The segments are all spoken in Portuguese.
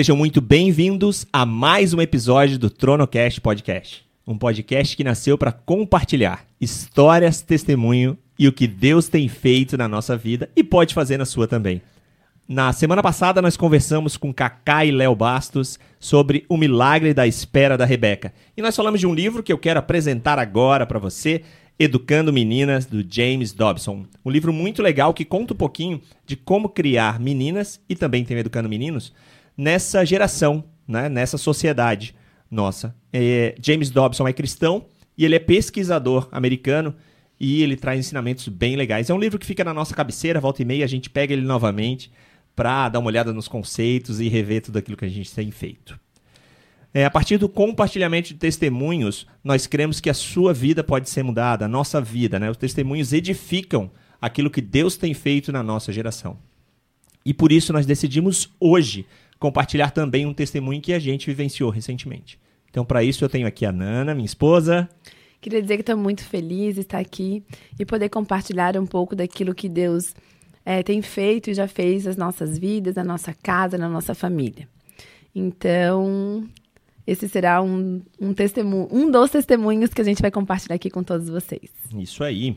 Sejam muito bem-vindos a mais um episódio do TronoCast Podcast. Um podcast que nasceu para compartilhar histórias, testemunho e o que Deus tem feito na nossa vida e pode fazer na sua também. Na semana passada nós conversamos com Kaká e Léo Bastos sobre o milagre da espera da Rebeca. E nós falamos de um livro que eu quero apresentar agora para você, Educando Meninas, do James Dobson. Um livro muito legal que conta um pouquinho de como criar meninas e também tem Educando Meninos nessa geração, né, nessa sociedade nossa. É, James Dobson é cristão e ele é pesquisador americano e ele traz ensinamentos bem legais. É um livro que fica na nossa cabeceira, volta e meia, a gente pega ele novamente para dar uma olhada nos conceitos e rever tudo aquilo que a gente tem feito. É, a partir do compartilhamento de testemunhos, nós cremos que a sua vida pode ser mudada, a nossa vida. Né? Os testemunhos edificam aquilo que Deus tem feito na nossa geração. E por isso nós decidimos hoje compartilhar também um testemunho que a gente vivenciou recentemente. Então, para isso, eu tenho aqui a Nana, minha esposa. Queria dizer que estou muito feliz de estar aqui e poder compartilhar um pouco daquilo que Deus é, tem feito e já fez nas nossas vidas, na nossa casa, na nossa família. Então, esse será um, um, testemunho, um dos testemunhos que a gente vai compartilhar aqui com todos vocês. Isso aí.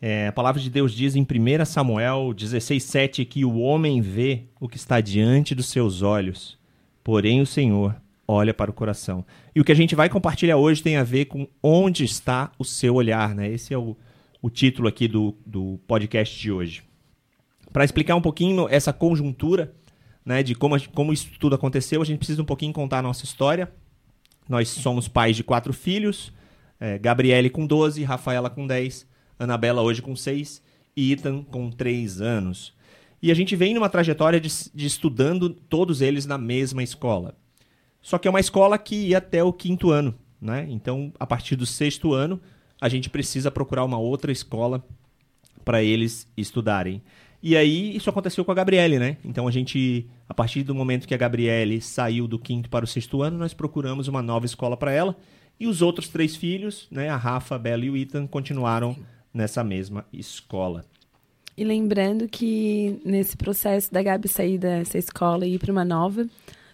É, a palavra de Deus diz em 1 Samuel 16,7 que o homem vê o que está diante dos seus olhos, porém o Senhor olha para o coração. E o que a gente vai compartilhar hoje tem a ver com onde está o seu olhar, né? Esse é o, o título aqui do, do podcast de hoje. Para explicar um pouquinho essa conjuntura, né, de como, como isso tudo aconteceu, a gente precisa um pouquinho contar a nossa história. Nós somos pais de quatro filhos, é, Gabriele com 12, Rafaela com 10, Anabela hoje com 6 e Ethan com 3 anos. E a gente vem numa trajetória de, de, estudando todos eles na mesma escola. Só que é uma escola que ia até o quinto ano, né? Então, a partir do sexto ano, a gente precisa procurar uma outra escola para eles estudarem. E aí, isso aconteceu com a Gabriele, né? Então, a gente, a partir do momento que a Gabriele saiu do quinto para o sexto ano, nós procuramos uma nova escola para ela. E os outros três filhos, né? A Rafa, a Bela e o Ethan, continuaram nessa mesma escola. E lembrando que nesse processo da Gabi sair dessa escola e ir para uma nova,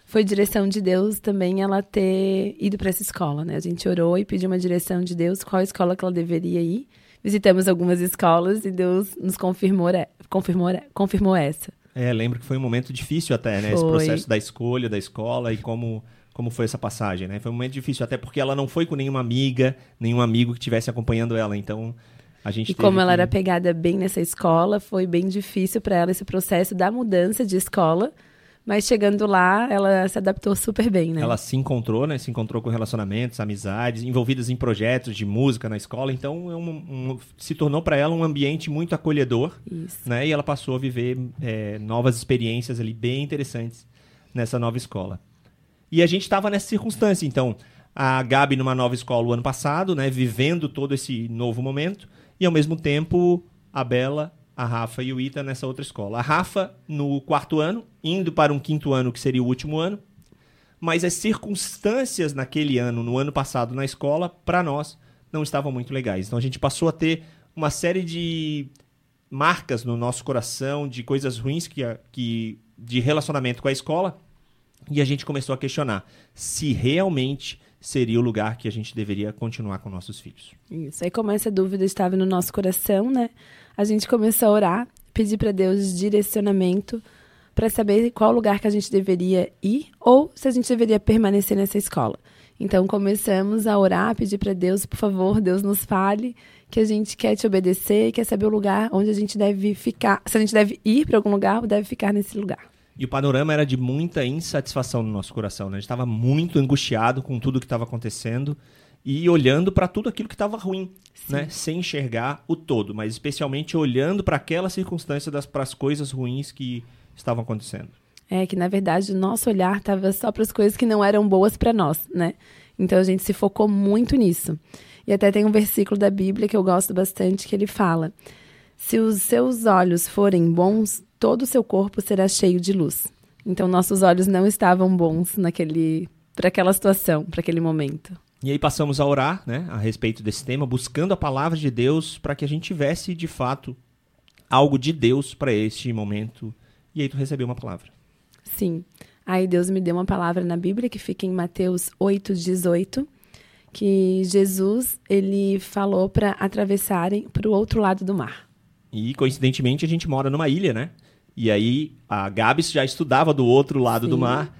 foi direção de Deus também ela ter ido para essa escola, né? A gente orou e pediu uma direção de Deus, qual escola que ela deveria ir. Visitamos algumas escolas e Deus nos confirmou, confirmou, confirmou essa. É, lembro que foi um momento difícil até, né? Foi. Esse processo da escolha da escola e como como foi essa passagem, né? Foi um momento difícil até porque ela não foi com nenhuma amiga, nenhum amigo que estivesse acompanhando ela, então a gente e como ela era pegada bem nessa escola, foi bem difícil para ela esse processo da mudança de escola. Mas chegando lá, ela se adaptou super bem, né? Ela se encontrou, né? Se encontrou com relacionamentos, amizades, envolvidas em projetos de música na escola. Então, é um, um, se tornou para ela um ambiente muito acolhedor, Isso. né? E ela passou a viver é, novas experiências ali bem interessantes nessa nova escola. E a gente estava nessa circunstância, então, a Gabi numa nova escola o ano passado, né? Vivendo todo esse novo momento e ao mesmo tempo a Bela, a Rafa e o Ita nessa outra escola. A Rafa no quarto ano, indo para um quinto ano que seria o último ano, mas as circunstâncias naquele ano, no ano passado na escola, para nós não estavam muito legais. Então a gente passou a ter uma série de marcas no nosso coração de coisas ruins que, que de relacionamento com a escola e a gente começou a questionar se realmente seria o lugar que a gente deveria continuar com nossos filhos. Isso. Aí como essa dúvida estava no nosso coração, né? A gente começou a orar, pedir para Deus direcionamento para saber qual lugar que a gente deveria ir ou se a gente deveria permanecer nessa escola. Então começamos a orar, pedir para Deus, por favor, Deus nos fale que a gente quer te obedecer, quer saber o lugar onde a gente deve ficar, se a gente deve ir para algum lugar ou deve ficar nesse lugar. E o panorama era de muita insatisfação no nosso coração. Né? A gente estava muito angustiado com tudo que estava acontecendo e olhando para tudo aquilo que estava ruim, né? sem enxergar o todo, mas especialmente olhando para aquela circunstância, para as coisas ruins que estavam acontecendo. É que, na verdade, o nosso olhar estava só para as coisas que não eram boas para nós, né? Então a gente se focou muito nisso. E até tem um versículo da Bíblia que eu gosto bastante que ele fala: Se os seus olhos forem bons, todo o seu corpo será cheio de luz. Então nossos olhos não estavam bons naquele para aquela situação, para aquele momento. E aí passamos a orar, né, a respeito desse tema, buscando a palavra de Deus para que a gente tivesse de fato algo de Deus para este momento. E aí tu recebeu uma palavra. Sim. Aí Deus me deu uma palavra na Bíblia que fica em Mateus 8:18, que Jesus ele falou para atravessarem para o outro lado do mar. E coincidentemente a gente mora numa ilha, né? E aí a Gabs já estudava do outro lado Sim. do mar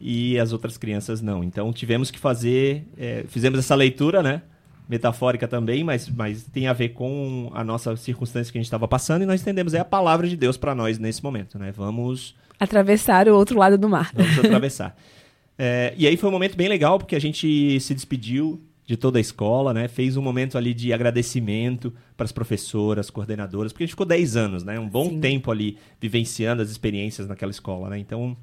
e as outras crianças não. Então tivemos que fazer, é, fizemos essa leitura, né? Metafórica também, mas, mas tem a ver com a nossa circunstância que a gente estava passando e nós entendemos é a palavra de Deus para nós nesse momento, né? Vamos atravessar o outro lado do mar. Vamos atravessar. é, e aí foi um momento bem legal porque a gente se despediu de toda a escola, né? Fez um momento ali de agradecimento para as professoras, coordenadoras, porque a gente ficou 10 anos, né? Um bom Sim. tempo ali vivenciando as experiências naquela escola, né? Então,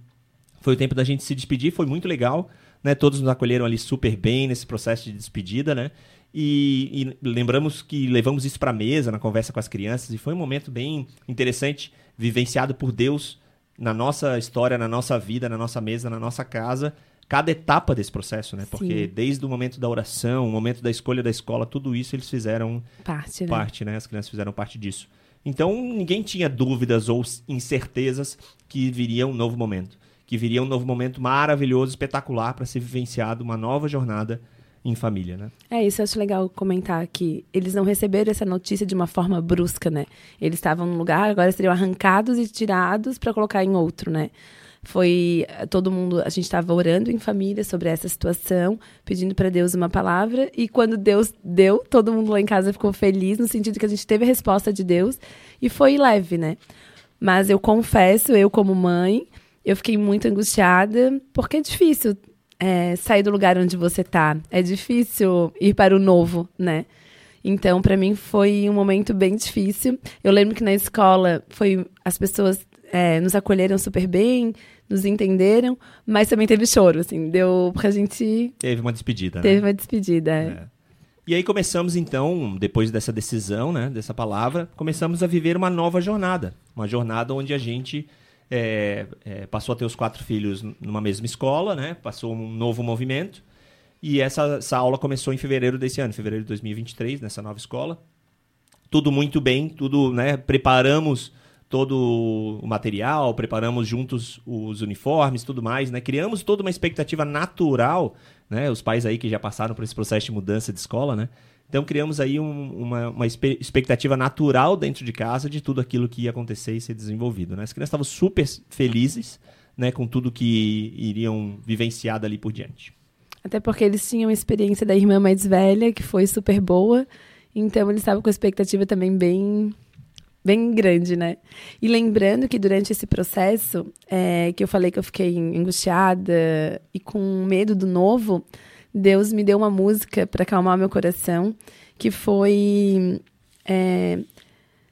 foi o tempo da gente se despedir, foi muito legal, né? Todos nos acolheram ali super bem nesse processo de despedida, né? E, e lembramos que levamos isso para a mesa na conversa com as crianças e foi um momento bem interessante, vivenciado por Deus na nossa história, na nossa vida, na nossa mesa, na nossa casa, cada etapa desse processo, né? Porque Sim. desde o momento da oração, o momento da escolha da escola, tudo isso eles fizeram parte, né? parte, né? As crianças fizeram parte disso. Então, ninguém tinha dúvidas ou incertezas que viria um novo momento, que viria um novo momento maravilhoso, espetacular para ser vivenciado uma nova jornada em família, né? É, isso eu acho legal comentar que eles não receberam essa notícia de uma forma brusca, né? Eles estavam num lugar, agora seriam arrancados e tirados para colocar em outro, né? Foi todo mundo, a gente estava orando em família sobre essa situação, pedindo para Deus uma palavra, e quando Deus deu, todo mundo lá em casa ficou feliz, no sentido que a gente teve a resposta de Deus, e foi leve, né? Mas eu confesso, eu como mãe, eu fiquei muito angustiada, porque é difícil é, sair do lugar onde você tá. É difícil ir para o novo, né? Então, para mim foi um momento bem difícil. Eu lembro que na escola foi as pessoas é, nos acolheram super bem, nos entenderam, mas também teve choro, assim, deu pra gente. Teve uma despedida, Teve né? uma despedida, é. é. E aí começamos então, depois dessa decisão, né, dessa palavra, começamos a viver uma nova jornada, uma jornada onde a gente é, é, passou a ter os quatro filhos numa mesma escola, né, passou um novo movimento e essa, essa aula começou em fevereiro desse ano, fevereiro de 2023, nessa nova escola. Tudo muito bem, tudo, né, preparamos todo o material, preparamos juntos os uniformes, tudo mais, né? Criamos toda uma expectativa natural, né? Os pais aí que já passaram por esse processo de mudança de escola, né? Então criamos aí um, uma, uma expectativa natural dentro de casa de tudo aquilo que ia acontecer e ser desenvolvido, né? As crianças estavam super felizes, né? Com tudo que iriam vivenciar dali por diante. Até porque eles tinham a experiência da irmã mais velha, que foi super boa. Então eles estavam com a expectativa também bem bem grande, né? E lembrando que durante esse processo, é, que eu falei que eu fiquei angustiada e com medo do novo, Deus me deu uma música para acalmar meu coração, que foi é,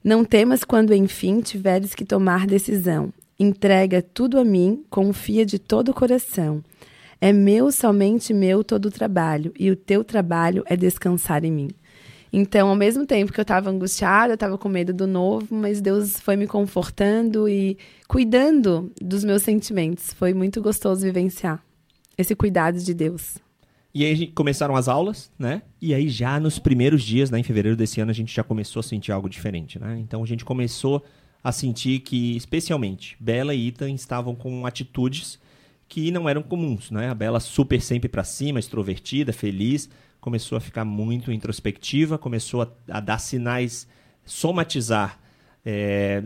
Não temas quando enfim tiveres que tomar decisão. Entrega tudo a mim, confia de todo o coração. É meu, somente meu, todo o trabalho, e o teu trabalho é descansar em mim. Então, ao mesmo tempo que eu estava angustiada, eu estava com medo do novo, mas Deus foi me confortando e cuidando dos meus sentimentos. Foi muito gostoso vivenciar esse cuidado de Deus. E aí começaram as aulas, né? E aí já nos primeiros dias, né, em fevereiro desse ano, a gente já começou a sentir algo diferente, né? Então a gente começou a sentir que, especialmente, Bela e Ethan estavam com atitudes que não eram comuns, né? A Bela super sempre para cima, extrovertida, feliz, começou a ficar muito introspectiva, começou a, a dar sinais, somatizar é,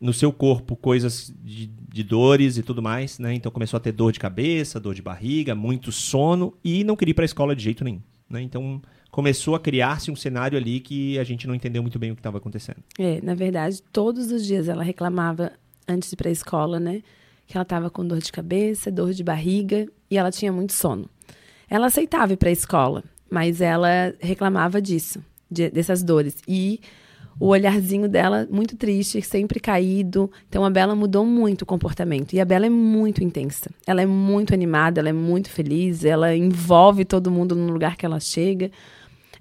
no seu corpo coisas de, de, dores e tudo mais, né? Então começou a ter dor de cabeça, dor de barriga, muito sono e não queria ir para a escola de jeito nenhum, né? Então começou a criar-se um cenário ali que a gente não entendeu muito bem o que estava acontecendo. É, na verdade, todos os dias ela reclamava antes de ir para a escola, né? Que ela estava com dor de cabeça, dor de barriga e ela tinha muito sono. Ela aceitava ir para a escola, mas ela reclamava disso, de, dessas dores. E o olharzinho dela muito triste, sempre caído. Então a Bela mudou muito o comportamento. E a Bela é muito intensa. Ela é muito animada, ela é muito feliz, ela envolve todo mundo no lugar que ela chega.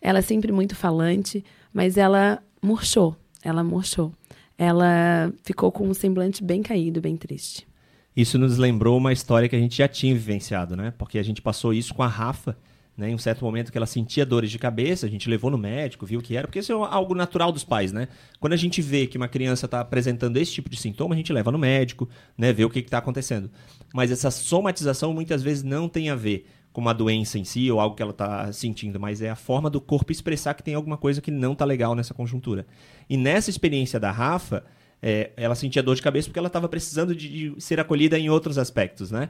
Ela é sempre muito falante, mas ela murchou. Ela murchou. Ela ficou com um semblante bem caído, bem triste. Isso nos lembrou uma história que a gente já tinha vivenciado, né? Porque a gente passou isso com a Rafa Né, em um certo momento que ela sentia dores de cabeça, a gente levou no médico, viu o que era, porque isso é algo natural dos pais, né? Quando a gente vê que uma criança está apresentando esse tipo de sintoma, a gente leva no médico, né, vê o que está acontecendo. Mas essa somatização muitas vezes não tem a ver com uma doença em si ou algo que ela está sentindo, mas é a forma do corpo expressar que tem alguma coisa que não está legal nessa conjuntura. E nessa experiência da Rafa, é, ela sentia dor de cabeça porque ela estava precisando de, de, ser acolhida em outros aspectos, né?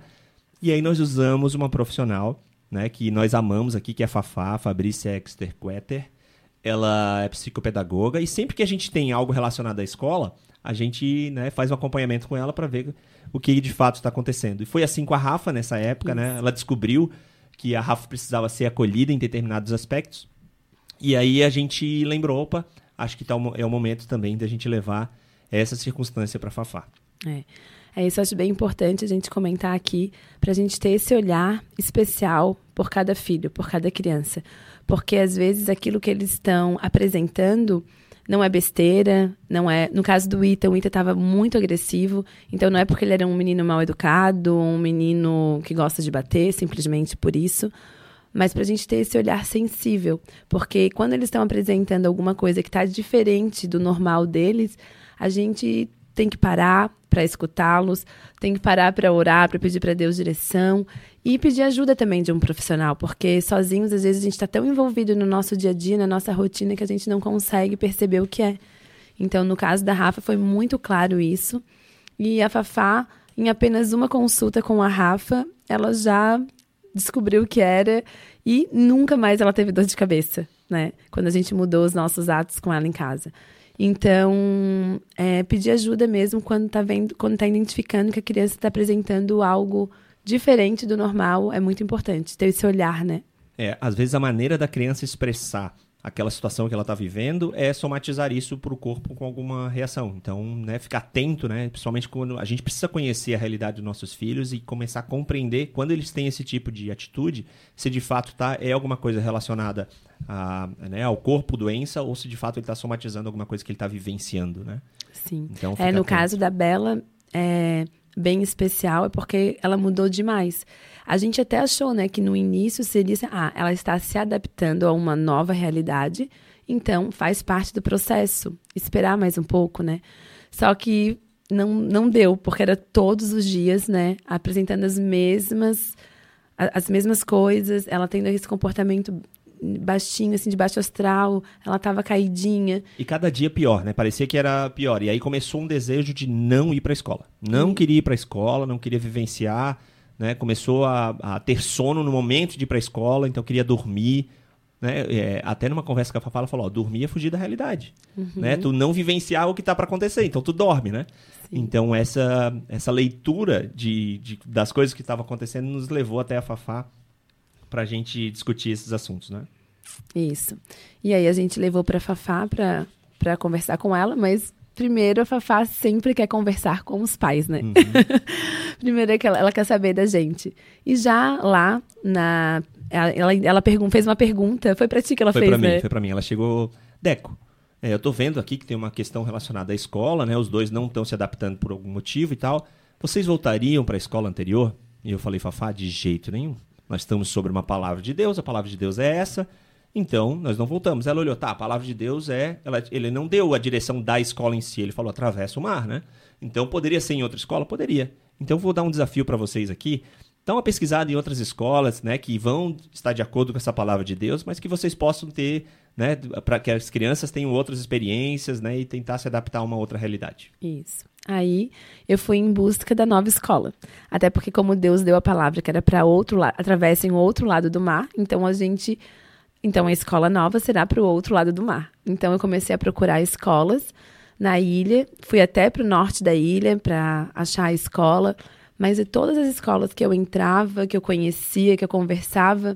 E aí nós usamos uma profissional, né, que nós amamos aqui, que é a Fafá, Fabrícia Exter Queter. Ela é psicopedagoga e sempre que a gente tem algo relacionado à escola, a gente né, faz um acompanhamento com ela para ver o que de fato está acontecendo. E foi assim com a Rafa nessa época, né? Ela descobriu que a Rafa precisava ser acolhida em determinados aspectos. E aí a gente lembrou, opa, acho que tá, é o momento também da gente levar essa circunstância para Fafá. É. É isso, acho bem importante a gente comentar aqui, para a gente ter esse olhar especial por cada filho, por cada criança. Porque às vezes aquilo que eles estão apresentando não é besteira, não é. No caso do Ita, o Ita estava muito agressivo, então não é porque ele era um menino mal educado, um menino que gosta de bater, simplesmente por isso. Mas para a gente ter esse olhar sensível, porque quando eles estão apresentando alguma coisa que está diferente do normal deles, a gente tem que parar para escutá-los, tem que parar para orar, para pedir para Deus direção e pedir ajuda também de um profissional, porque sozinhos às vezes a gente está tão envolvido no nosso dia a dia, na nossa rotina, que a gente não consegue perceber o que é. Então, no caso da Rafa, foi muito claro isso. E a Fafá, em apenas uma consulta com a Rafa, ela já descobriu o que era e nunca mais ela teve dor de cabeça, né? Quando a gente mudou os nossos atos com ela em casa. Então, é, pedir ajuda mesmo quando está vendo, quando está identificando que a criança está apresentando algo diferente do normal é muito importante ter esse olhar, né? É, às vezes a maneira da criança expressar aquela situação que ela está vivendo é somatizar isso para o corpo com alguma reação. Então, né, ficar atento, né, principalmente quando a gente precisa conhecer a realidade dos nossos filhos e começar a compreender quando eles têm esse tipo de atitude, se de fato tá, é alguma coisa relacionada a, né, ao corpo, doença, ou se de fato ele está somatizando alguma coisa que ele está vivenciando, né? Sim. Então, é, no atento. caso da Bela, é bem especial, é porque ela mudou demais. A gente até achou, né, que no início seria assim, ah, ela está se adaptando a uma nova realidade, então faz parte do processo. Esperar mais um pouco, né? Só que não, não deu, porque era todos os dias, né, apresentando as mesmas as mesmas coisas, ela tendo esse comportamento baixinho, assim, de baixo astral, ela tava caidinha. E cada dia pior, né? Parecia que era pior. E aí começou um desejo de não ir para a escola. Não queria ir para a escola, não queria vivenciar, né? Começou a, a, ter sono no momento de ir para a escola, então queria dormir. Né? É, até numa conversa com a Fafá, ela falou: ó, dormir é fugir da realidade. Uhum. Né? Tu não vivenciar o que tá para acontecer, então tu dorme, né? Sim. Então essa, essa leitura de, de das coisas que estavam acontecendo nos levou até a Fafá para a gente discutir esses assuntos, né? Isso. E aí a gente levou para Fafá para conversar com ela, mas primeiro a Fafá sempre quer conversar com os pais, né? Uhum. primeiro é que ela, ela, quer saber da gente. E já lá na ela, ela pergun fez uma pergunta, foi para ti que ela foi fez, pra né? Mim, foi para mim, ela chegou, Deco. É, eu tô vendo aqui que tem uma questão relacionada à escola, né? Os dois não estão se adaptando por algum motivo e tal. Vocês voltariam para a escola anterior? E eu falei, Fafá, de jeito nenhum. Nós estamos sobre uma palavra de Deus, a palavra de Deus é essa, então nós não voltamos. Ela olhou, tá, a palavra de Deus é. Ela, ele não deu a direção da escola em si, ele falou atravessa o mar, né? Então poderia ser em outra escola? Poderia. Então vou dar um desafio para vocês aqui. Dá uma pesquisada em outras escolas, né, que vão estar de acordo com essa palavra de Deus, mas que vocês possam ter, né, para que as crianças tenham outras experiências, né, e tentar se adaptar a uma outra realidade. Isso. Aí eu fui em busca da nova escola. Até porque, como Deus deu a palavra que era para outro lado, atravessem o outro lado do mar, então a gente. Então a escola nova será para o outro lado do mar. Então eu comecei a procurar escolas na ilha, fui até para o norte da ilha para achar a escola, mas de todas as escolas que eu entrava, que eu conhecia, que eu conversava,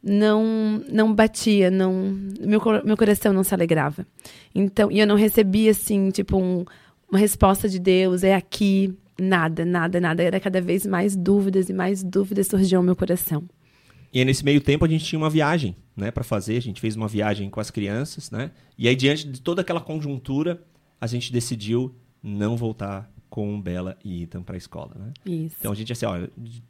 não não batia, não meu, meu coração não se alegrava. Então, e eu não recebia assim, tipo um uma resposta de Deus, é aqui, nada, nada, nada. Era cada vez mais dúvidas e mais dúvidas surgiam no meu coração. E aí, nesse meio tempo a gente tinha uma viagem, né, para fazer. A gente fez uma viagem com as crianças, né? E aí diante de toda aquela conjuntura, a gente decidiu não voltar com Bela e Ethan para a escola, né? Isso. Então a gente assim, ó,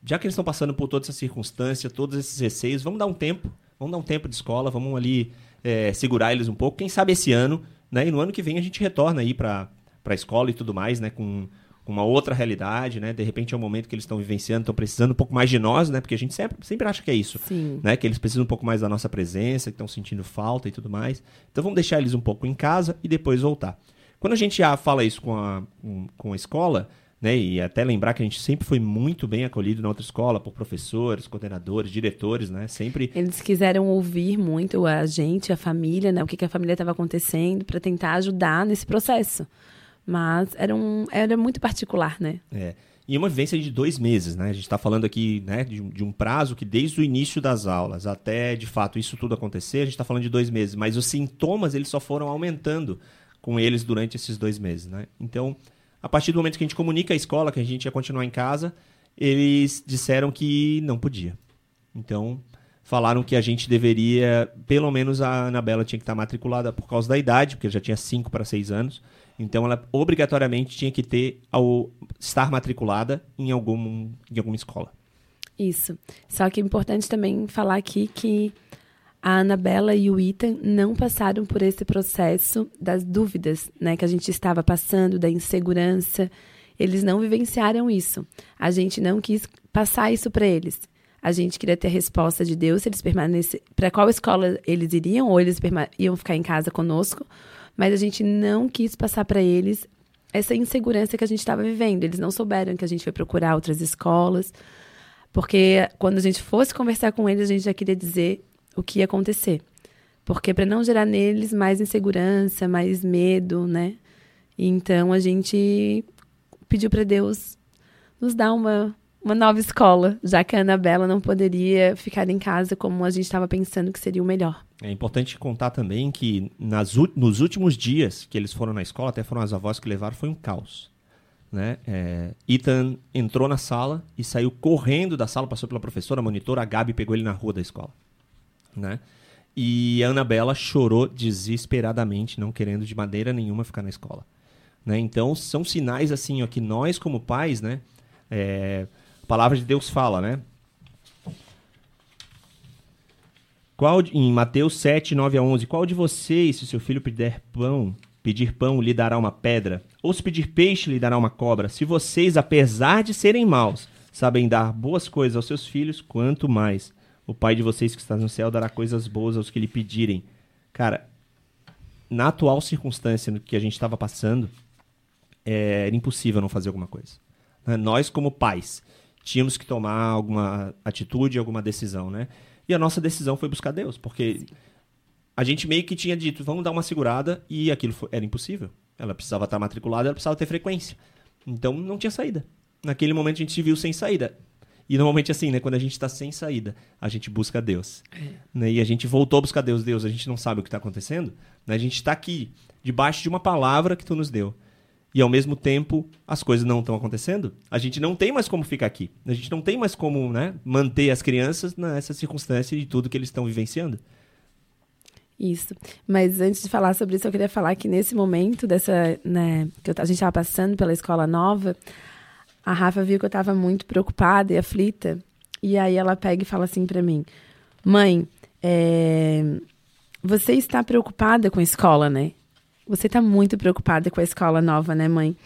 já que eles estão passando por toda essa circunstância, todos esses receios, vamos dar um tempo, vamos dar um tempo de escola, vamos ali é, segurar eles um pouco. Quem sabe esse ano, né? E no ano que vem a gente retorna aí para a escola e tudo mais, né? Com, uma outra realidade, né? De repente é um momento que eles estão vivenciando, estão precisando um pouco mais de nós, né? Porque a gente sempre, sempre acha que é isso, Sim. né? Que eles precisam um pouco mais da nossa presença, que estão sentindo falta e tudo mais. Então vamos deixar eles um pouco em casa e depois voltar. Quando a gente já fala isso com a, com a escola, né? E até lembrar que a gente sempre foi muito bem acolhido na outra escola por professores, coordenadores, diretores, né? Sempre Eles quiseram ouvir muito a gente, a família, né? O que, que a família estava acontecendo para tentar ajudar nesse processo. Mas era, um, era muito particular, né? É. E uma vivência de dois meses, né? A gente está falando aqui né, de, de um prazo que desde o início das aulas até, de fato, isso tudo acontecer, a gente está falando de dois meses. Mas os sintomas, eles só foram aumentando com eles durante esses dois meses, né? Então, a partir do momento que a gente comunica à escola que a gente ia continuar em casa, eles disseram que não podia. Então, falaram que a gente deveria, pelo menos a Anabela tinha que estar matriculada por causa da idade, porque já tinha 5 para 6 anos. Então, ela obrigatoriamente tinha que ter ao estar matriculada em, algum, em alguma escola. Isso. Só que é importante também falar aqui que a Anabela e o Ethan não passaram por esse processo das dúvidas, né, que a gente estava passando, da insegurança. Eles não vivenciaram isso. A gente não quis passar isso para eles. A gente queria ter a resposta de Deus se eles permanecem, para qual escola eles iriam ou eles iam ficar em casa conosco, mas a gente não quis passar para eles essa insegurança que a gente estava vivendo. Eles não souberam que a gente foi procurar outras escolas. Porque quando a gente fosse conversar com eles, a gente já queria dizer o que ia acontecer. Porque para não gerar neles mais insegurança, mais medo, né? Então a gente pediu para Deus nos dar uma, uma nova escola, já que a Anabela não poderia ficar em casa como a gente estava pensando que seria o melhor. É importante contar também que nas, nos últimos dias que eles foram na escola, até foram as avós que levaram, foi um caos. Né? É, Ethan entrou na sala e saiu correndo da sala, passou pela professora, monitora, a Gabi pegou ele na rua da escola. Né? E a Anabela chorou desesperadamente, não querendo de maneira nenhuma ficar na escola. Né? Então, são sinais assim, ó, que nós, como pais, né? é, a palavra de Deus fala, né? Qual, em Mateus 7, 9 a 11, qual de vocês, se seu filho pedir pão, pedir pão, lhe dará uma pedra? Ou se pedir peixe, lhe dará uma cobra? Se vocês, apesar de serem maus, sabem dar boas coisas aos seus filhos, quanto mais o Pai de vocês que está no céu dará coisas boas aos que lhe pedirem. Cara, na atual circunstância no que a gente estava passando, é, era impossível não fazer alguma coisa. né? Nós, como pais, tínhamos que tomar alguma atitude, alguma decisão, né? E a nossa decisão foi buscar Deus, porque a gente meio que tinha dito, vamos dar uma segurada, e aquilo fo- era impossível. Ela precisava estar matriculada, ela precisava ter frequência. Então não tinha saída. Naquele momento a gente se viu sem saída. E normalmente assim, né? Quando a gente está sem saída, a gente busca Deus. Né? E a gente voltou a buscar Deus. Deus, a gente não sabe o que está acontecendo. Né? A gente está aqui, debaixo de uma palavra que tu nos deu. E ao mesmo tempo, as coisas não estão acontecendo. A gente não tem mais como ficar aqui. A gente não tem mais como né, manter as crianças nessa circunstância de tudo que eles estão vivenciando. Isso. Mas antes de falar sobre isso, eu queria falar que nesse momento dessa, né, que a gente estava passando pela escola nova, a Rafa viu que eu estava muito preocupada e aflita. E aí ela pega e fala assim para mim: Mãe, é, você está preocupada com a escola, né? Você está muito preocupada com a escola nova, né, mãe?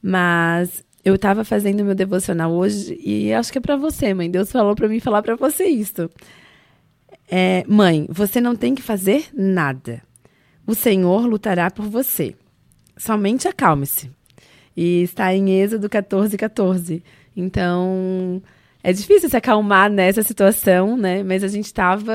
Mas eu estava fazendo meu devocional hoje e acho que é para você, mãe. Deus falou para mim falar para você isso. É, mãe, você não tem que fazer nada. O Senhor lutará por você. Somente acalme-se. E está em Êxodo 14, 14. Então, é difícil se acalmar nessa situação, né? Mas a gente estava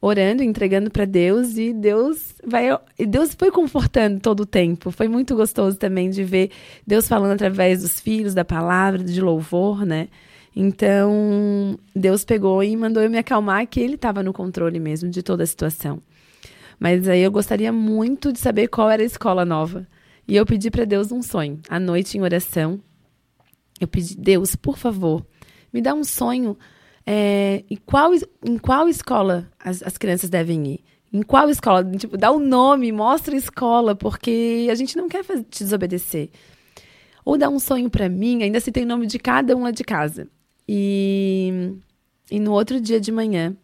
orando, entregando para Deus e Deus vai e Deus foi confortando todo o tempo. Foi muito gostoso também de ver Deus falando através dos filhos, da palavra, de louvor, né? Então, Deus pegou e mandou eu me acalmar que ele estava no controle mesmo de toda a situação. Mas aí eu gostaria muito de saber qual era a escola nova. E eu pedi para Deus um sonho. À noite, em oração, eu pedi, Deus, por favor, me dá um sonho. É, em, qual, em qual escola as, as crianças devem ir? Em qual escola? Tipo, dá o nome, mostra a escola, porque a gente não quer fazer, te desobedecer. ou dá um sonho para mim, ainda se tem o nome de cada um lá de casa. E, e no outro dia de manhã,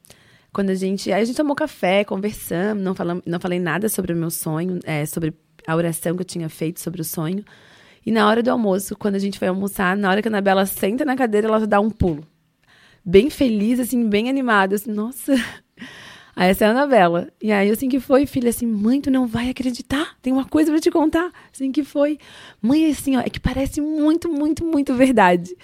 quando a gente. Aí a gente tomou café, conversamos, não, falamos, não falei nada sobre o meu sonho, é, sobre a oração que eu tinha feito sobre o sonho. E na hora do almoço, quando a gente foi almoçar, na hora que a Anabela senta na cadeira, ela dá um pulo. Bem feliz, assim, bem animada. Assim, Nossa, Aí essa é a Anabela. E aí, assim que foi, filha, assim, mãe, tu não vai acreditar. Tem uma coisa pra te contar. Assim que foi. Mãe, assim, ó, é que parece muito, muito, muito verdade.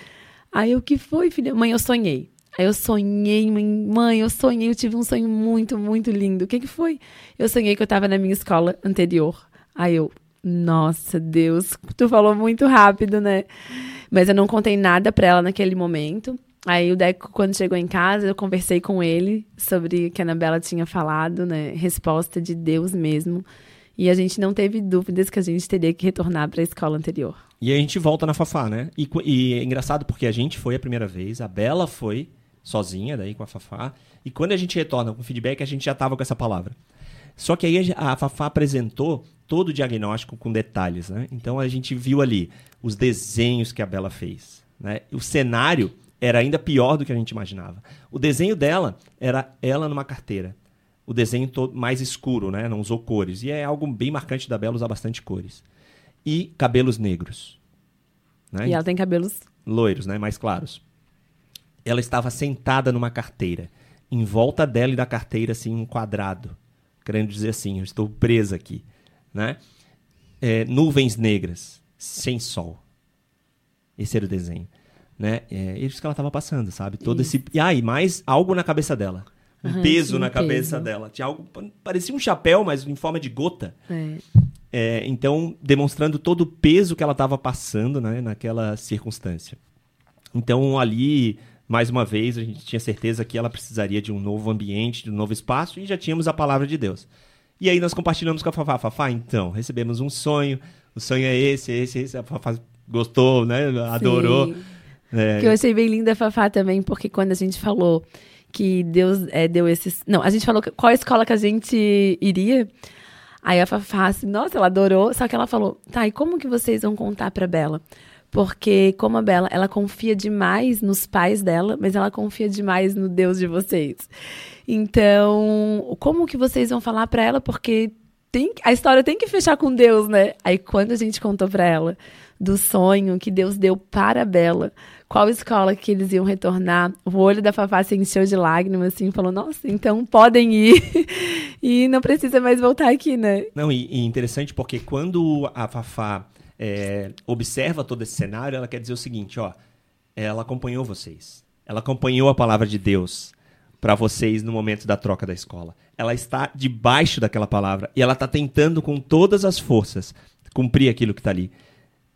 Aí o que foi, filha? Mãe, eu sonhei. Aí eu sonhei, mãe, mãe, eu sonhei, eu tive um sonho muito, muito lindo. O que que foi? Eu sonhei que eu tava na minha escola anterior. Aí eu, nossa, Deus, tu falou muito rápido, né? Mas eu não contei nada pra ela naquele momento. Aí o Deco, quando chegou em casa, eu conversei com ele sobre o que a Anabela tinha falado, né? Resposta de Deus mesmo. E a gente não teve dúvidas que a gente teria que retornar para a escola anterior. E a gente volta na Fafá, né? E, e, é engraçado porque a gente foi a primeira vez, a Bela foi sozinha daí com a Fafá. E quando a gente retorna com feedback, a gente já estava com essa palavra. Só que aí a Fafá apresentou todo o diagnóstico com detalhes, né? Então a gente viu ali os desenhos que a Bela fez, né? O cenário era ainda pior do que a gente imaginava. O desenho dela era ela numa carteira. O desenho todo mais escuro, né? Não usou cores. E é algo bem marcante da Bela usar bastante cores. E cabelos negros. Né? E ela tem cabelos loiros, né? Mais claros. Ela estava sentada numa carteira. Em volta dela e da carteira, assim, um quadrado. Querendo dizer assim, eu estou presa aqui. Né? É, nuvens negras, sem sol. Esse era o desenho né? É isso que ela estava passando, sabe? Todo isso. esse. E aí, ah, mais algo na cabeça dela. Um peso sim, na cabeça peso. dela. Tinha algo. Parecia um chapéu, mas em forma de gota. É. É, então, demonstrando todo o peso que ela estava passando né, naquela circunstância. Então, ali, mais uma vez, a gente tinha certeza que ela precisaria de um novo ambiente, de um novo espaço, e já tínhamos a palavra de Deus. E aí nós compartilhamos com a Fafá. Fafá, então, recebemos um sonho, o sonho é esse, esse, esse. A Fafá gostou, né? Adorou. Sim. É. Que eu achei bem linda a Fafá também, porque quando a gente falou que Deus é, deu esses. Não, a gente falou qual escola que a gente iria. Aí a Fafá, assim, nossa, ela adorou. Só que ela falou, tá, e como que vocês vão contar pra Bela? Porque, como a Bela, ela confia demais nos pais dela, mas ela confia demais no Deus de vocês. Então, como que vocês vão falar pra ela? Porque tem, a história tem que fechar com Deus, né? Aí, quando a gente contou pra ela do sonho que Deus deu para a Bela, qual escola que eles iam retornar. O olho da Fafá se encheu de lágrimas, assim, falou, nossa, então podem ir. e não precisa mais voltar aqui, né? Não, e, e interessante porque quando a Fafá é, observa todo esse cenário, ela quer dizer o seguinte, ó, ela acompanhou vocês. Ela acompanhou a palavra de Deus para vocês no momento da troca da escola. Ela está debaixo daquela palavra e ela está tentando com todas as forças cumprir aquilo que está ali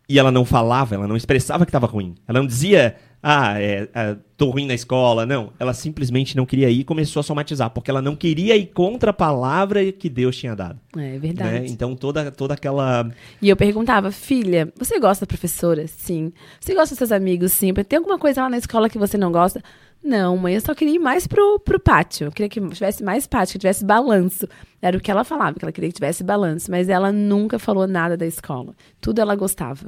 e ela não falava, ela não expressava que estava ruim. Ela não dizia, ah, é, é, tô ruim na escola. Não, ela simplesmente não queria ir e começou a somatizar, porque ela não queria ir contra a palavra que Deus tinha dado. É verdade. Né? Então toda, toda aquela. E eu perguntava, filha, você gosta da professora? Sim. Você gosta dos seus amigos? Sim. Tem alguma coisa lá na escola que você não gosta? Não, mãe, eu só queria ir mais pro, pro pátio. Eu queria que tivesse mais pátio, que tivesse balanço. Era o que ela falava, que ela queria que tivesse balanço. Mas ela nunca falou nada da escola. Tudo ela gostava.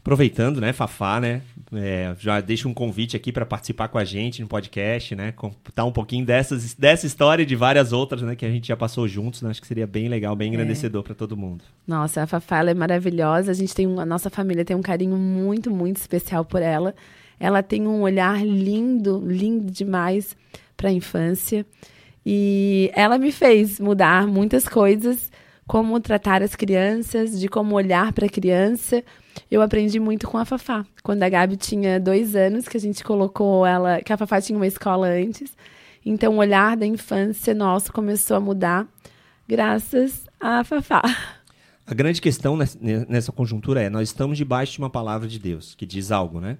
Aproveitando, né, Fafá, né? É, já deixa um convite aqui para participar com a gente no podcast, né? Contar um pouquinho dessas, dessa história e de várias outras, né? Que a gente já passou juntos, né? Acho que seria bem legal, bem é. engrandecedor é. para todo mundo. Nossa, a Fafá é maravilhosa. A gente tem um, a nossa família tem um carinho muito, muito especial por ela. Ela tem um olhar lindo, lindo demais para a infância. E ela me fez mudar muitas coisas, como tratar as crianças, de como olhar para a criança. Eu aprendi muito com a Fafá. Quando a Gabi tinha dois anos, que a gente colocou ela, que a Fafá tinha uma escola antes. Então, o olhar da infância nosso começou a mudar, graças à Fafá. A grande questão nessa conjuntura é: nós estamos debaixo de uma palavra de Deus que diz algo, né?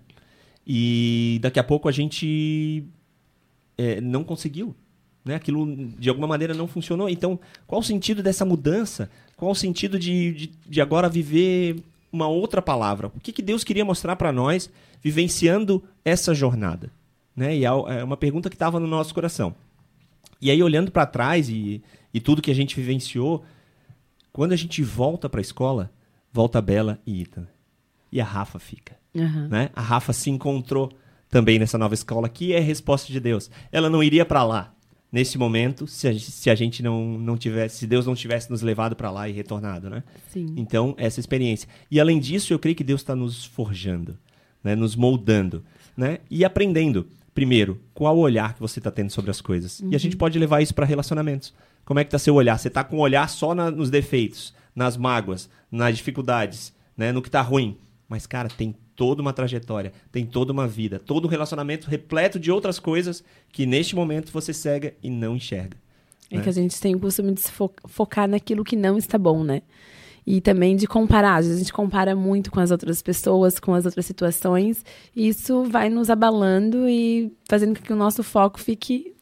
E daqui a pouco a gente é, não conseguiu. Né? Aquilo, de alguma maneira, não funcionou. Então, qual o sentido dessa mudança? Qual o sentido de, de, de agora viver uma outra palavra? O que, que Deus queria mostrar para nós vivenciando essa jornada? Né? E é, é uma pergunta que estava no nosso coração. E aí, olhando para trás e, e tudo que a gente vivenciou, quando a gente volta para a escola, volta Bela e Ita. E a Rafa fica. Aham. Né? A Rafa se encontrou também nessa nova escola, que é a resposta de Deus. Ela não iria para lá nesse momento se a, se a gente não, não tivesse, se Deus não tivesse nos levado para lá e retornado, né? Sim. Então, essa experiência. E além disso, eu creio que Deus está nos forjando, né? nos moldando, né? E aprendendo, primeiro, qual o olhar que você está tendo sobre as coisas. E a gente pode levar isso para relacionamentos. Como é que está seu olhar? Você está com o olhar só na- nos defeitos, nas mágoas, nas dificuldades, né? no que está ruim. Mas, cara, tem toda uma trajetória, tem toda uma vida, todo um relacionamento repleto de outras coisas que neste momento você cega e não enxerga. É né? que a gente tem o costume de se fo- focar naquilo que não está bom, né? E também de comparar. A gente compara muito com as outras pessoas, com as outras situações. E isso vai nos abalando e fazendo com que o nosso foco fique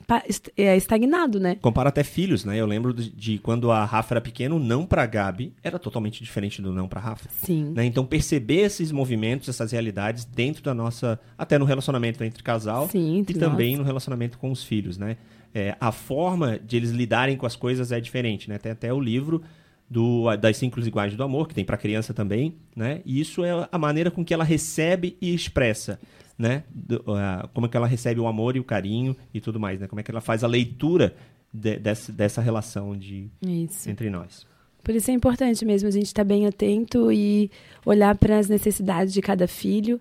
é, estagnado, né? Compara até filhos, né? Eu lembro de, quando a Rafa era pequena, o não pra Gabi era totalmente diferente do não pra Rafa. Sim. né? Então perceber esses movimentos, essas realidades dentro da nossa, até no relacionamento entre casal Sim, e entre também nós. no relacionamento com os filhos, né? É, a forma de eles lidarem com as coisas é diferente, né? Tem até o livro do, das cinco linguagens do amor que tem para criança também, né? E isso é a maneira com que ela recebe e expressa, né? Do- como é que ela recebe o amor e o carinho e tudo mais, né? Como é que ela faz a leitura de- dessa, dessa relação de Isso. entre nós. Por isso é importante mesmo a gente estar bem atento e olhar para as necessidades de cada filho.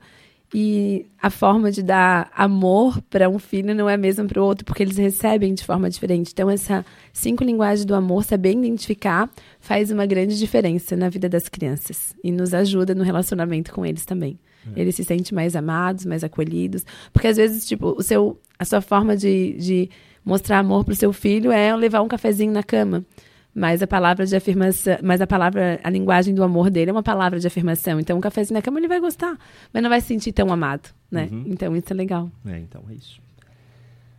E a forma de dar amor para um filho não é a mesma para o outro, porque eles recebem de forma diferente. Então, essa cinco linguagens do amor, saber identificar, faz uma grande diferença na vida das crianças e nos ajuda no relacionamento com eles também. Eles se sentem mais amados, mais acolhidos. Porque às vezes, tipo, o seu, a sua forma de, de mostrar amor pro seu filho é levar um cafezinho na cama. Mas a palavra de afirmação, mas a palavra, a linguagem do amor dele é uma palavra de afirmação. Então, um cafezinho na cama ele vai gostar, mas não vai se sentir tão amado, né? Uhum. Então, isso é legal. É, então é isso.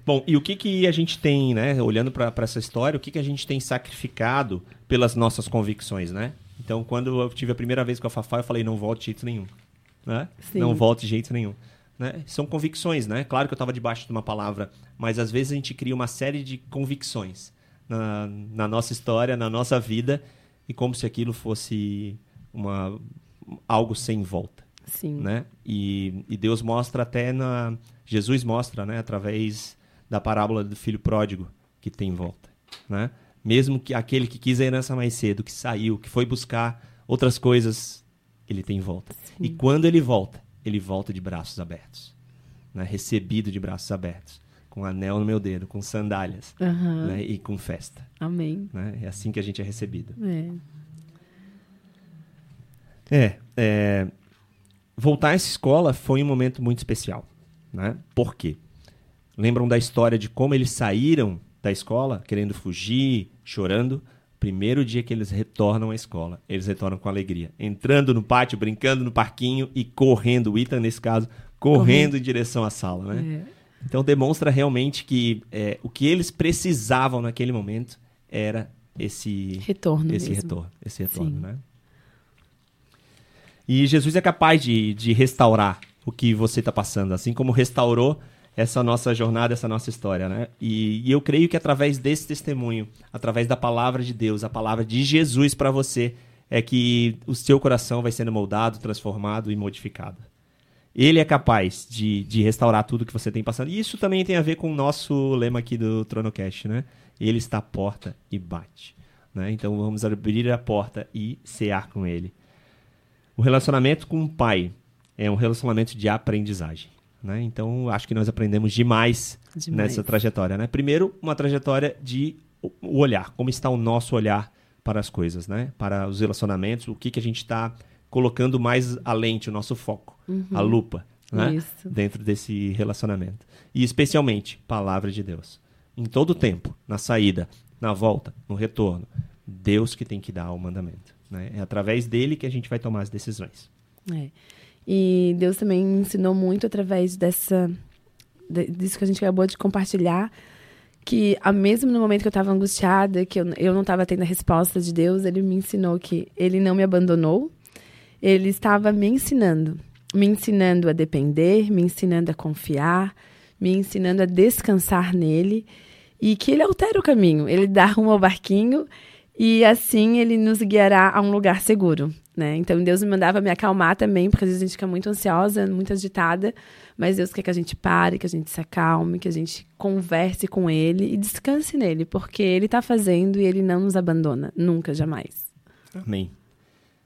Bom, e o que, que a gente tem, né, olhando para essa história, o que, que a gente tem sacrificado pelas nossas convicções, né? Então, quando eu tive a primeira vez com a Fafá, eu falei, não volte de jeito nenhum. Né? Sim. Não volte de jeito nenhum. Né? São convicções, né? Claro que eu estava debaixo de uma palavra, mas às vezes a gente cria uma série de convicções na, na nossa história, na nossa vida, e como se aquilo fosse uma, algo sem volta Sim. né? E, e Deus mostra até na Jesus mostra, né, através da parábola do filho pródigo que tem volta, né? Mesmo que aquele que quis a herança mais cedo, que saiu, que foi buscar outras coisas, ele tem volta. E quando ele volta, ele volta de braços abertos, né? Recebido de braços abertos, com anel no meu dedo, com sandálias, Aham. né? E com festa, Amém. né? É assim que a gente é recebido. É. É, é, voltar a essa escola foi um momento muito especial, né? Por quê? Lembram da história de como eles saíram da escola, querendo fugir, chorando? Primeiro dia que eles retornam à escola, eles retornam com alegria, entrando no pátio, brincando no parquinho e correndo, o Ethan nesse caso, correndo em direção à sala, né? É. Então demonstra realmente que é, o que eles precisavam naquele momento era esse Retorno esse mesmo. retorno, esse retorno, Sim. né? E Jesus é capaz de, de restaurar o que você está passando, assim como restaurou essa nossa jornada, essa nossa história, né? E, e eu creio que através desse testemunho, através da palavra de Deus, a palavra de Jesus para você, é que o seu coração vai sendo moldado, transformado e modificado. Ele é capaz de, de restaurar tudo que você tem passando. E isso também tem a ver com o nosso lema aqui do TronoCast, né? Ele está à porta e bate. Né? Então vamos abrir a porta e cear com ele. O relacionamento com o pai é um relacionamento de aprendizagem. Né? Então acho que nós aprendemos demais, Demais. nessa trajetória. Né? Primeiro, uma trajetória de o- olhar, como está o nosso olhar para as coisas, né? para os relacionamentos, o que, que a gente está colocando mais a lente, o nosso foco, a lupa né? Dentro desse relacionamento. E especialmente, palavra de Deus. Em todo o tempo, na saída, na volta, no retorno, Deus que tem que dar o mandamento. Né? É através dele que a gente vai tomar as decisões. É. E Deus também me ensinou muito através dessa de- disso que a gente acabou de compartilhar, que a mesmo no momento que eu estava angustiada, que eu, eu não estava tendo a resposta de Deus, ele me ensinou que ele não me abandonou, ele estava me ensinando, me ensinando a depender, me ensinando a confiar, me ensinando a descansar nele e que ele altera o caminho, ele dá rumo ao barquinho E assim ele nos guiará a um lugar seguro, né? Então Deus me mandava me acalmar também, porque às vezes a gente fica muito ansiosa, muito agitada, mas Deus quer que a gente pare, que a gente se acalme, que a gente converse com ele e descanse nele, porque ele está fazendo e ele não nos abandona, nunca, jamais. Amém.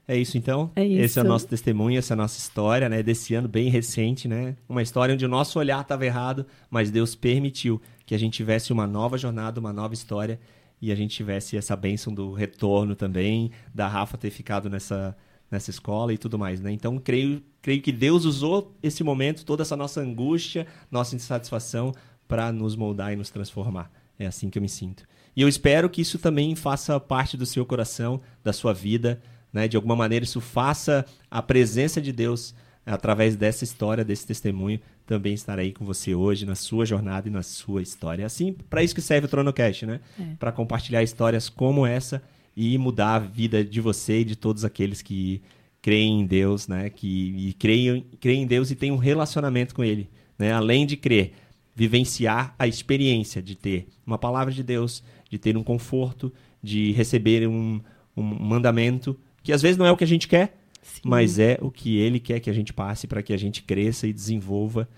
É isso então? É isso. Esse é o nosso testemunho, essa é a nossa história, né? Desse ano bem recente, né? Uma história onde o nosso olhar estava errado, mas Deus permitiu que a gente tivesse uma nova jornada, uma nova história e a gente tivesse essa bênção do retorno também, da Rafa ter ficado nessa, nessa escola e tudo mais, né? Então, creio, creio que Deus usou esse momento, toda essa nossa angústia, nossa insatisfação, para nos moldar e nos transformar. É assim que eu me sinto. E eu espero que isso também faça parte do seu coração, da sua vida, né? De alguma maneira isso faça a presença de Deus através dessa história, desse testemunho, também estar aí com você hoje na sua jornada e na sua história. Assim, para isso que serve o TronoCast, né? É. Para compartilhar histórias como essa e mudar a vida de você e de todos aqueles que creem em Deus, né? Que e creem, creem em Deus e têm um relacionamento com Ele, né? Além de crer, vivenciar a experiência de ter uma palavra de Deus, de ter um conforto, de receber um, um mandamento que às vezes não é o que a gente quer, Sim. mas é o que ele quer que a gente passe para que a gente cresça e desenvolva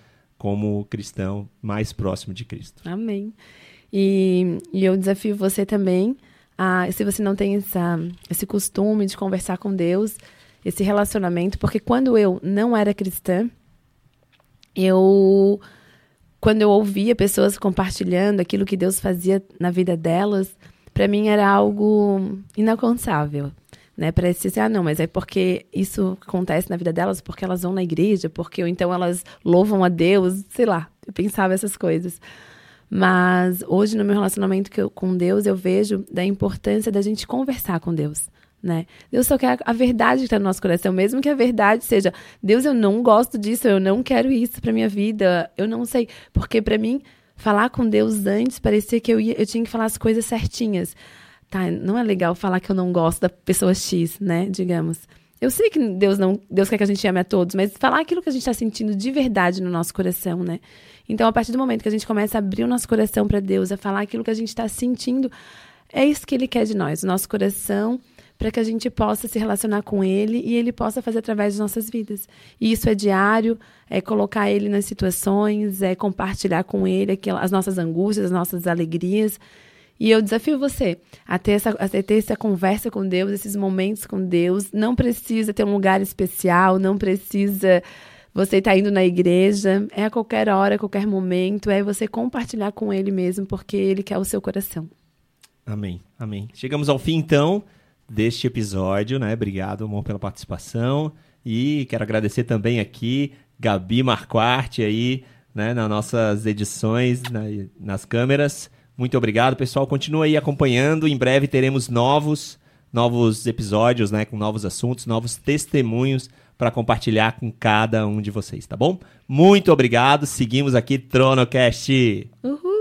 como cristão mais próximo de Cristo. Amém. E, e eu desafio você também, a, se você não tem essa, esse costume de conversar com Deus, esse relacionamento, porque quando eu não era cristã, eu quando eu ouvia pessoas compartilhando aquilo que Deus fazia na vida delas, para mim era algo inalcançável né? Parece assim, ah, não, mas é porque isso acontece na vida delas, porque elas vão na igreja, porque ou então elas louvam a Deus, sei lá. Eu pensava essas coisas. Mas hoje, no meu relacionamento eu, com Deus, eu vejo da importância da gente conversar com Deus. Né? Deus só quer a verdade que está no nosso coração, mesmo que a verdade seja, Deus, eu não gosto disso, eu não quero isso para minha vida, eu não sei, porque para mim falar com Deus antes parecia que eu ia, eu tinha que falar as coisas certinhas tá, não é legal falar que eu não gosto da pessoa X, né? Digamos. Eu sei que Deus não, Deus quer que a gente ame a todos, mas falar aquilo que a gente está sentindo de verdade no nosso coração, né? Então, a partir do momento que a gente começa a abrir o nosso coração para Deus, a falar aquilo que a gente está sentindo, é isso que Ele quer de nós, o nosso coração, para que a gente possa se relacionar com Ele e Ele possa fazer através de nossas vidas. E isso é diário, é colocar Ele nas situações, é compartilhar com Ele as nossas angústias, as nossas alegrias. E eu desafio você a ter, essa, a ter essa conversa com Deus, esses momentos com Deus. Não precisa ter um lugar especial, não precisa você estar tá indo na igreja. É a qualquer hora, a qualquer momento. É você compartilhar com Ele mesmo, porque Ele quer o seu coração. Amém, amém. Chegamos ao fim, então, deste episódio, né? Obrigado, amor, pela participação. E quero agradecer também aqui Gabi Marquardt aí, né, nas nossas edições, na, nas câmeras. Muito obrigado, pessoal. Continua aí acompanhando. Em breve teremos novos, novos episódios, né, com novos assuntos, novos testemunhos para compartilhar com cada um de vocês, tá bom? Muito obrigado. Seguimos aqui TronoCast. Uhul.